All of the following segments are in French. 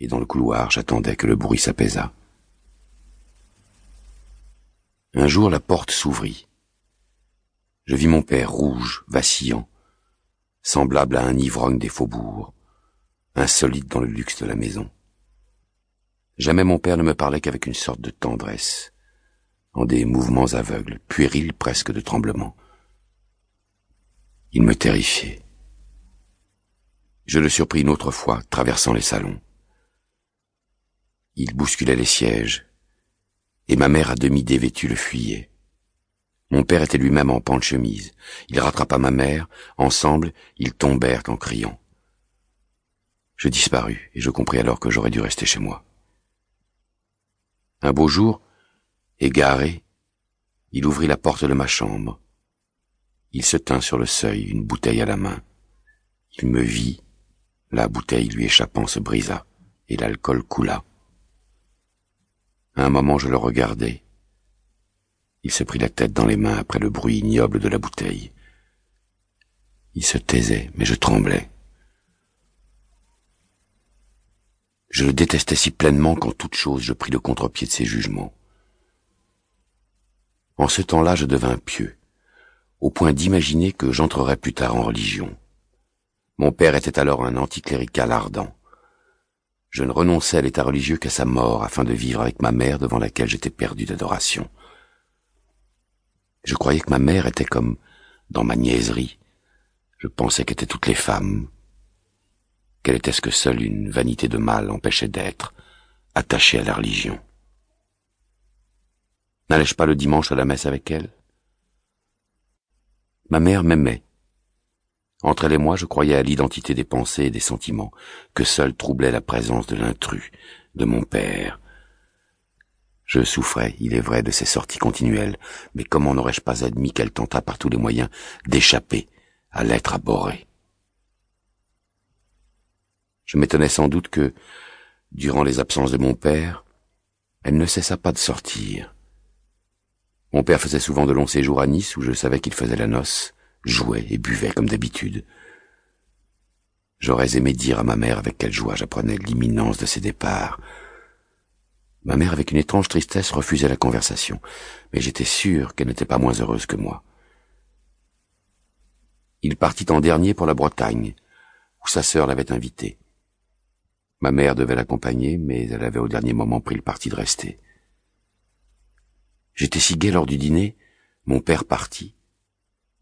et dans le couloir j'attendais que le bruit s'apaisât. Un jour la porte s'ouvrit. Je vis mon père rouge, vacillant, semblable à un ivrogne des faubourgs, insolite dans le luxe de la maison. Jamais mon père ne me parlait qu'avec une sorte de tendresse, en des mouvements aveugles, puérils presque de tremblement. Il me terrifiait. Je le surpris une autre fois, traversant les salons. Il bousculait les sièges, et ma mère à demi dévêtue le fuyait. Mon père était lui-même en pan de chemise. Il rattrapa ma mère. Ensemble, ils tombèrent en criant. Je disparus, et je compris alors que j'aurais dû rester chez moi. Un beau jour, égaré, il ouvrit la porte de ma chambre. Il se tint sur le seuil, une bouteille à la main. Il me vit, la bouteille lui échappant se brisa, et l'alcool coula. Un moment je le regardai. Il se prit la tête dans les mains après le bruit ignoble de la bouteille. Il se taisait, mais je tremblais. Je le détestais si pleinement qu'en toute chose je pris le contre-pied de ses jugements. En ce temps-là, je devins pieux, au point d'imaginer que j'entrerais plus tard en religion. Mon père était alors un anticlérical ardent. Je ne renonçais à l'état religieux qu'à sa mort afin de vivre avec ma mère devant laquelle j'étais perdu d'adoration. Je croyais que ma mère était comme dans ma niaiserie. Je pensais qu'étaient toutes les femmes, quelle était ce que seule une vanité de mal empêchait d'être, attachée à la religion N'allais-je pas le dimanche à la messe avec elle? Ma mère m'aimait. Entre elle et moi, je croyais à l'identité des pensées et des sentiments, que seule troublait la présence de l'intrus, de mon père. Je souffrais, il est vrai, de ces sorties continuelles, mais comment n'aurais-je pas admis qu'elle tentât par tous les moyens d'échapper à l'être abhorré? Je m'étonnais sans doute que, durant les absences de mon père, elle ne cessa pas de sortir. Mon père faisait souvent de longs séjours à Nice où je savais qu'il faisait la noce, jouait et buvait comme d'habitude. J'aurais aimé dire à ma mère avec quelle joie j'apprenais l'imminence de ses départs. Ma mère, avec une étrange tristesse, refusait la conversation, mais j'étais sûr qu'elle n'était pas moins heureuse que moi. Il partit en dernier pour la Bretagne, où sa sœur l'avait invité. Ma mère devait l'accompagner, mais elle avait au dernier moment pris le parti de rester. J'étais si gai lors du dîner, mon père parti,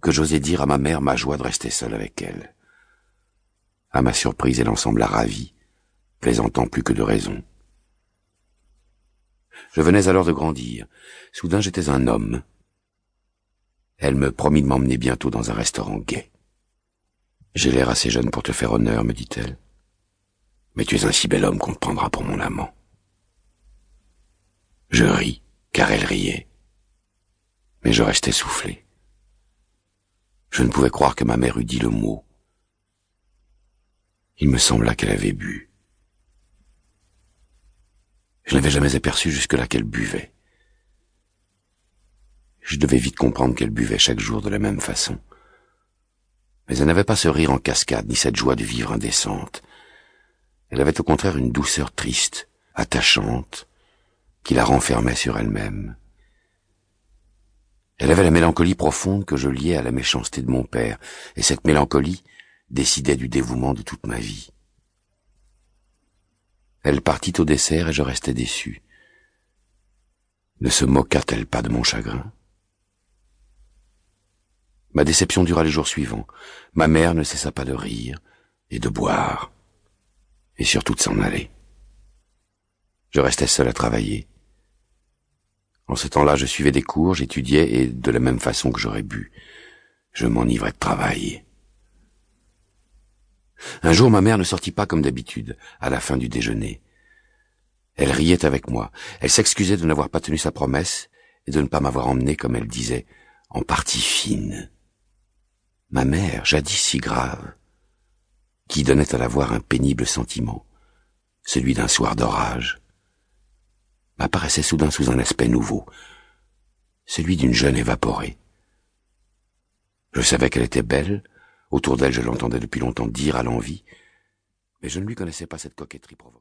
que j'osais dire à ma mère ma joie de rester seule avec elle. À ma surprise, elle en sembla ravie, plaisantant plus que de raison. Je venais alors de grandir. Soudain, j'étais un homme. Elle me promit de m'emmener bientôt dans un restaurant gai. J'ai l'air assez jeune pour te faire honneur, me dit-elle. Mais tu es un si bel homme qu'on te prendra pour mon amant. Je ris, car elle riait. Mais je restais soufflé. Je ne pouvais croire que ma mère eût dit le mot. Il me sembla qu'elle avait bu. Je n'avais jamais aperçu jusque-là qu'elle buvait. Je devais vite comprendre qu'elle buvait chaque jour de la même façon. Mais elle n'avait pas ce rire en cascade, ni cette joie de vivre indécente. Elle avait au contraire une douceur triste, attachante, qui la renfermait sur elle-même. Elle avait la mélancolie profonde que je liais à la méchanceté de mon père, et cette mélancolie décidait du dévouement de toute ma vie. Elle partit au dessert et je restais déçu. Ne se moqua-t-elle pas de mon chagrin? Ma déception dura les jours suivants. Ma mère ne cessa pas de rire et de boire et surtout de s'en aller. Je restais seul à travailler. En ce temps-là, je suivais des cours, j'étudiais, et de la même façon que j'aurais bu, je m'enivrais de travail. Un jour, ma mère ne sortit pas comme d'habitude, à la fin du déjeuner. Elle riait avec moi, elle s'excusait de n'avoir pas tenu sa promesse, et de ne pas m'avoir emmené, comme elle disait, en partie fine. Ma mère, jadis si grave, qui donnait à la voir un pénible sentiment, celui d'un soir d'orage, m'apparaissait soudain sous un aspect nouveau, celui d'une jeune évaporée. Je savais qu'elle était belle, autour d'elle je l'entendais depuis longtemps dire à l'envie, mais je ne lui connaissais pas cette coquetterie provoquée.